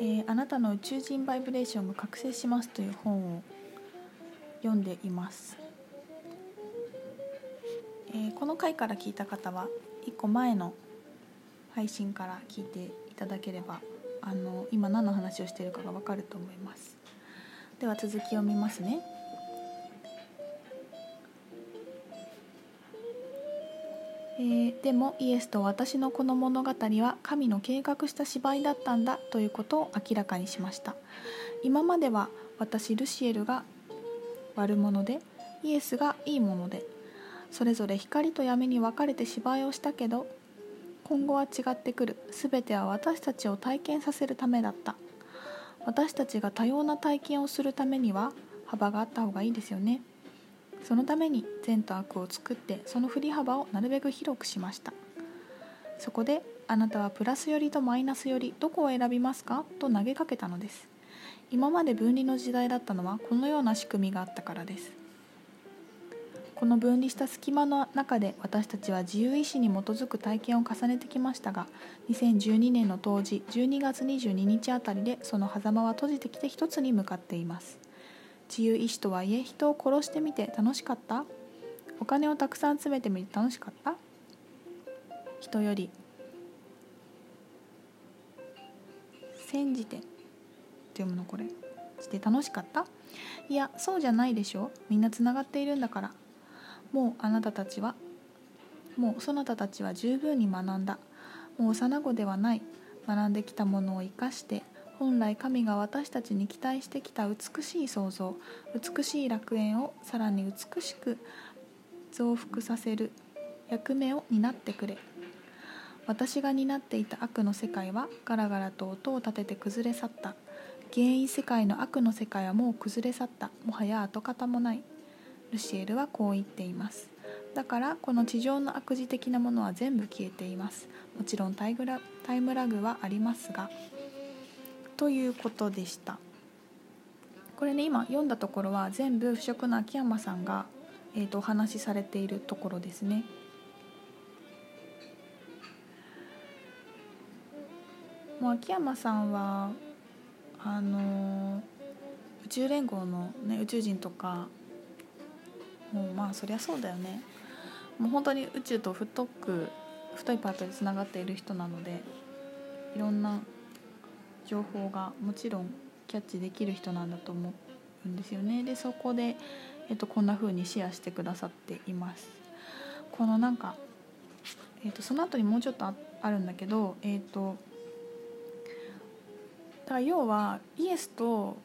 えーあなたの宇宙人バイブレーションが覚醒します」という本を読んでいます、えーこの回から聞いた方は1個前の配信から聞いていただければあの今何の話をしているかが分かると思います。では続きを見ますね。えーでもイエスと私のこの物語は神の計画した芝居だったんだということを明らかにしました。今までは私ルシエルが悪者でイエスがいいものでそれぞれ光と闇に分かれて芝居をしたけど今後は違ってくる。全ては私たちを体験させるためだった。私たちが多様な体験をするためには幅があった方がいいですよね。そのために善と悪を作ってその振り幅をなるべく広くしました。そこであなたはプラス寄りとマイナス寄りどこを選びますか？と投げかけたのです。今まで分離の時代だったのはこのような仕組みがあったからです。この分離した隙間の中で私たちは自由意志に基づく体験を重ねてきましたが2012年の当時12月22日あたりでその狭間は閉じてきて一つに向かっています。自由意志とはいえ人を殺してみて楽しかった？お金をたくさん集めてみて楽しかった？人より。煎じてって読むのこれ。して楽しかった？いやそうじゃないでしょ。みんなつながっているんだから。もうあなたたちは。もうそなたたちは十分に学んだ。もう幼子ではない。学んできたものを生かして。本来神が私たちに期待してきた美しい創造美しい楽園をさらに美しく増幅させる役目を担ってくれ。私が担っていた悪の世界はガラガラと音を立てて崩れ去った。原因世界の悪の世界はもう崩れ去った。もはや跡形もない。ルシエルはこう言っています。だからこの地上の悪事的なものは全部消えています。もちろんタイグラタイムラグはありますがということでした。これね今読んだところは全部不食の秋山さんが、えー、とお話しされているところですね。もう秋山さんはあの宇宙連合の、ね、宇宙人とかもうまあそりゃそうだよね。もう本当に宇宙と太く太いパートでつながっている人なのでいろんな情報がもちろんキャッチできる人なんだと思うんですよね。でそこで、えっと、こんな風にシェアしてくださっています。このなんか、えっと、その後にもうちょっとああるんだけどえっとだから要はイエスと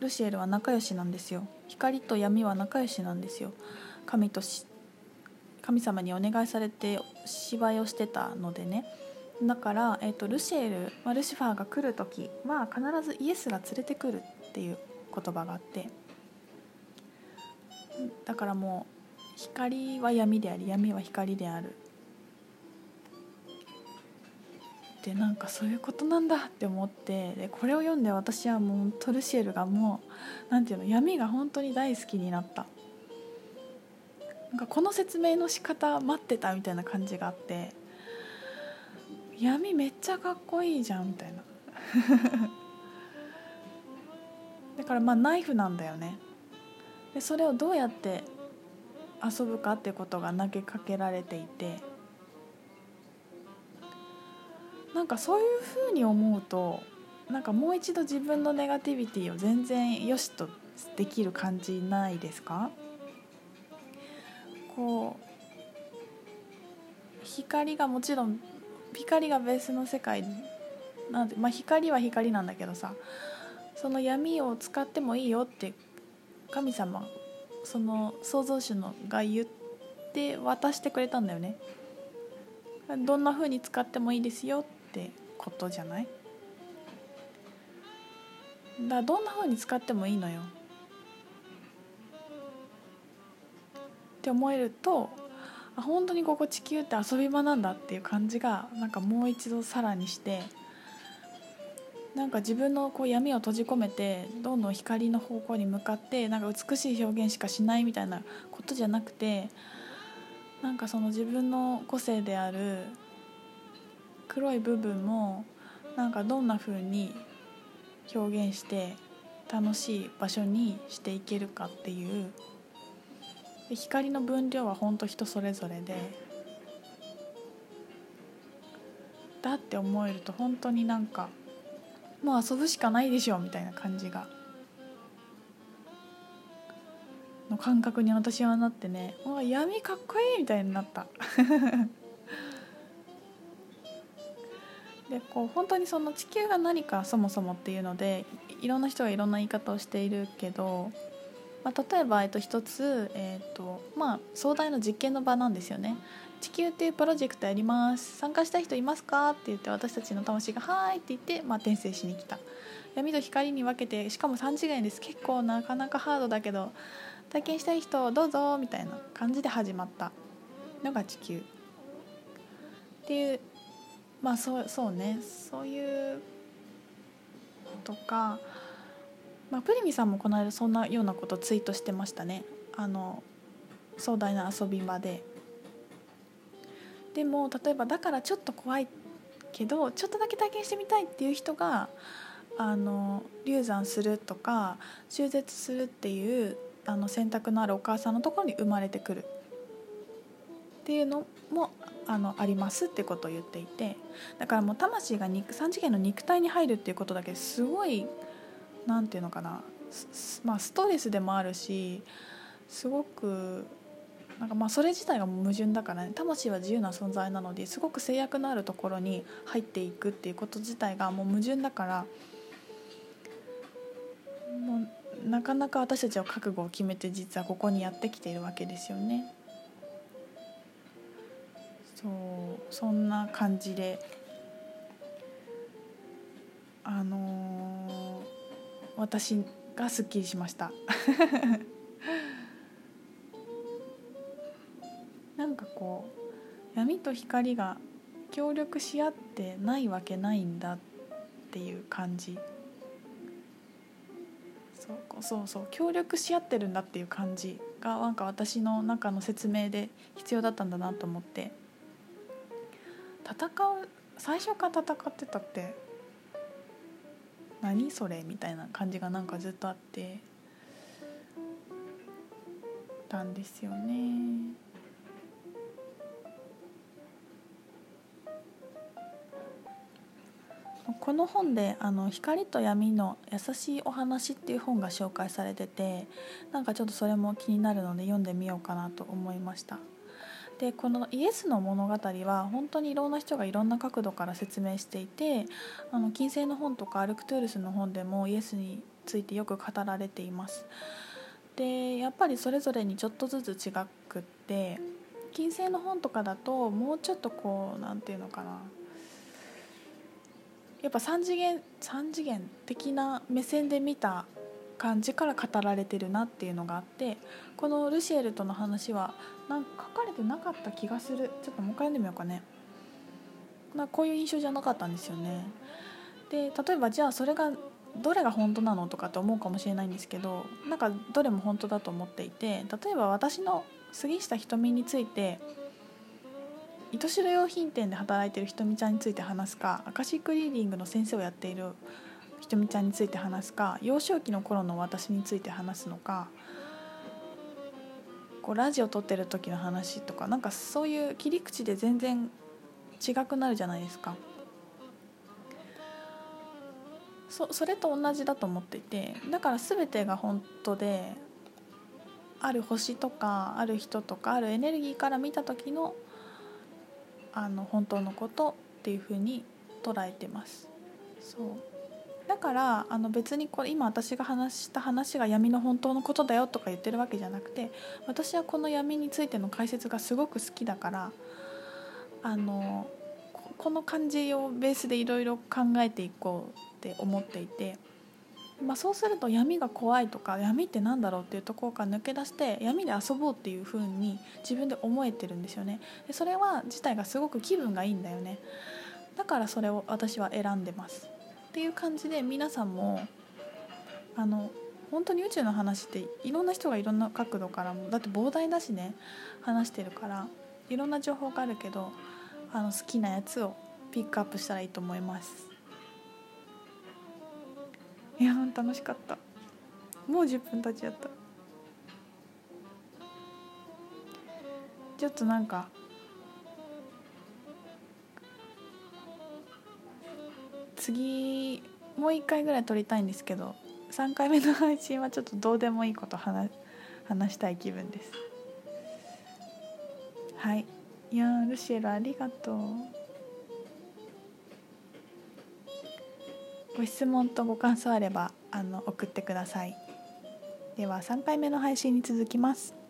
ルシエルは仲良しなんですよ。光と闇は仲良しなんですよ。神とし神様にお願いされて芝居をしてたのでね。だから、えー、とルシエル、まあ、ルシファーが来る時は必ずイエスが連れてくるっていう言葉があってだからもう光は闇であり闇は光である。でなんかそういうことなんだって思ってでこれを読んで私はもうトルシエルがもうなんていうの闇が本当に大好きになった。なんかこの説明の仕方待ってたみたいな感じがあって闇めっちゃかっこいいじゃんみたいな。だからまあナイフなんだよね。でそれをどうやって遊ぶかってことが投げかけられていて。なんかそういうふうに思うとなんかもう一度自分のネガティビティを全然よしとできる感じないですか？こう光がもちろん光がベースの世界なんで、まあ、光は光なんだけどさその闇を使ってもいいよって神様その創造主のが言って渡してくれたんだよね。どんな風に使ってもいいですよってことじゃない？だどんな風に使ってもいいのよって思えるとあ本当にここ地球って遊び場なんだっていう感じがなんかもう一度さらにしてなんか自分のこう闇を閉じ込めてどんどん光の方向に向かってなんか美しい表現しかしないみたいなことじゃなくてなんかその自分の個性である黒い部分もなんかどんな風に表現して楽しい場所にしていけるかっていう光の分量は本当人それぞれでだって思えると本当になんかもう遊ぶしかないでしょみたいな感じがの感覚に私はなってね「わ闇かっこいい!」みたいになった でこう本当にその地球が何かそもそもっていうのでいろんな人がいろんな言い方をしているけど、まあ、例えば、えっと、一つ、えっとまあ、壮大な実験の場なんですよね。地球っていうプロジェクトやります。参加したい人いますか？って言って私たちの魂が「はい」って言って、まあ、転生しに来た。闇と光に分けてしかも3次元です。結構なかなかハードだけど体験したい人どうぞみたいな感じで始まったのが地球。っていうまあそうそうね。そういうとか、まあ、プリミさんもこの間そんなようなことツイートしてましたね。あの壮大な遊び場で。でも例えばだからちょっと怖いけどちょっとだけ体験してみたいっていう人があの流産するとか中絶するっていうあの選択のあるお母さんのところに生まれてくる。っていうのもあのありますってことを言っていて。だからもう魂が3次元の肉体に入るっていうことだけすごい何て言うのかなまあストレスでもあるしすごくなんかまあそれ自体が矛盾だからね魂は自由な存在なのですごく制約のあるところに入っていくっていうこと自体がもう矛盾だからもうなかなか私たちは覚悟を決めて実はここにやってきているわけですよね。そうそんな感じであの、私がすっきりしました。なんかこう闇と光が協力し合ってないわけないんだっていう感じ。そうそうそう協力し合ってるんだっていう感じがなんか私の中の説明で必要だったんだなと思って。戦う最初から戦ってたって何それ？みたいな感じがなんかずっとあってたんですよね。この本であの「光と闇の優しいお話」っていう本が紹介されててなんかちょっとそれも気になるので読んでみようかなと思いました。でこのイエスの物語は本当にいろんな人がいろんな角度から説明していてあの金星の本とかアルクトゥールスの本でもイエスについてよく語られています。でやっぱりそれぞれにちょっとずつ違くって金星の本とかだともうちょっとこう何て言うのかなやっぱ3次元3次元的な目線で見た感じから語られてるなっていうのがあってこのルシエルとの話はなんか書かれてなかった気がする。ちょっともう一回読んでみようかね。なこういう印象じゃなかったんですよね。で例えばじゃあそれがどれが本当なのとかって思うかもしれないんですけどなんかどれも本当だと思っていて例えば私の杉下瞳について糸代用品店で働いてるひとみちゃんについて話すかアカシックリーディングの先生をやっているとみちゃんについて話すか幼少期の頃の私について話すのかこうラジオ撮ってる時の話とかなんかそういう切り口で全然違くなるじゃないですか。そそれと同じだと思っていてだから全てが本当である星とかある人とかあるエネルギーから見た時のあの本当のことっていうふうに捉えてますそうだからあの別にこれ今私が話した話が闇の本当のことだよとか言ってるわけじゃなくて私はこの闇についての解説がすごく好きだからあのこの感じをベースでいろいろ考えていこうって思っていて。まあ、そうすると闇が怖いとか闇って何だろうっていうところから抜け出して闇で遊ぼうっていう風に自分で思えてるんですよねでそれは自体がすごく気分がいいんだよねだからそれを私は選んでますっていう感じで皆さんもあの本当に宇宙の話っていろんな人がいろんな角度からもだって膨大だしね話してるからいろんな情報があるけどあの好きなやつをピックアップしたらいいと思います。いや楽しかったもう10分経っちゃったちょっとなんか次もう一回ぐらい撮りたいんですけど3回目の配信はちょっとどうでもいいこと話話したい気分です。はい。いやルシエルありがとう。ご質問とご感想あればあの送ってください。では3回目の配信に続きます。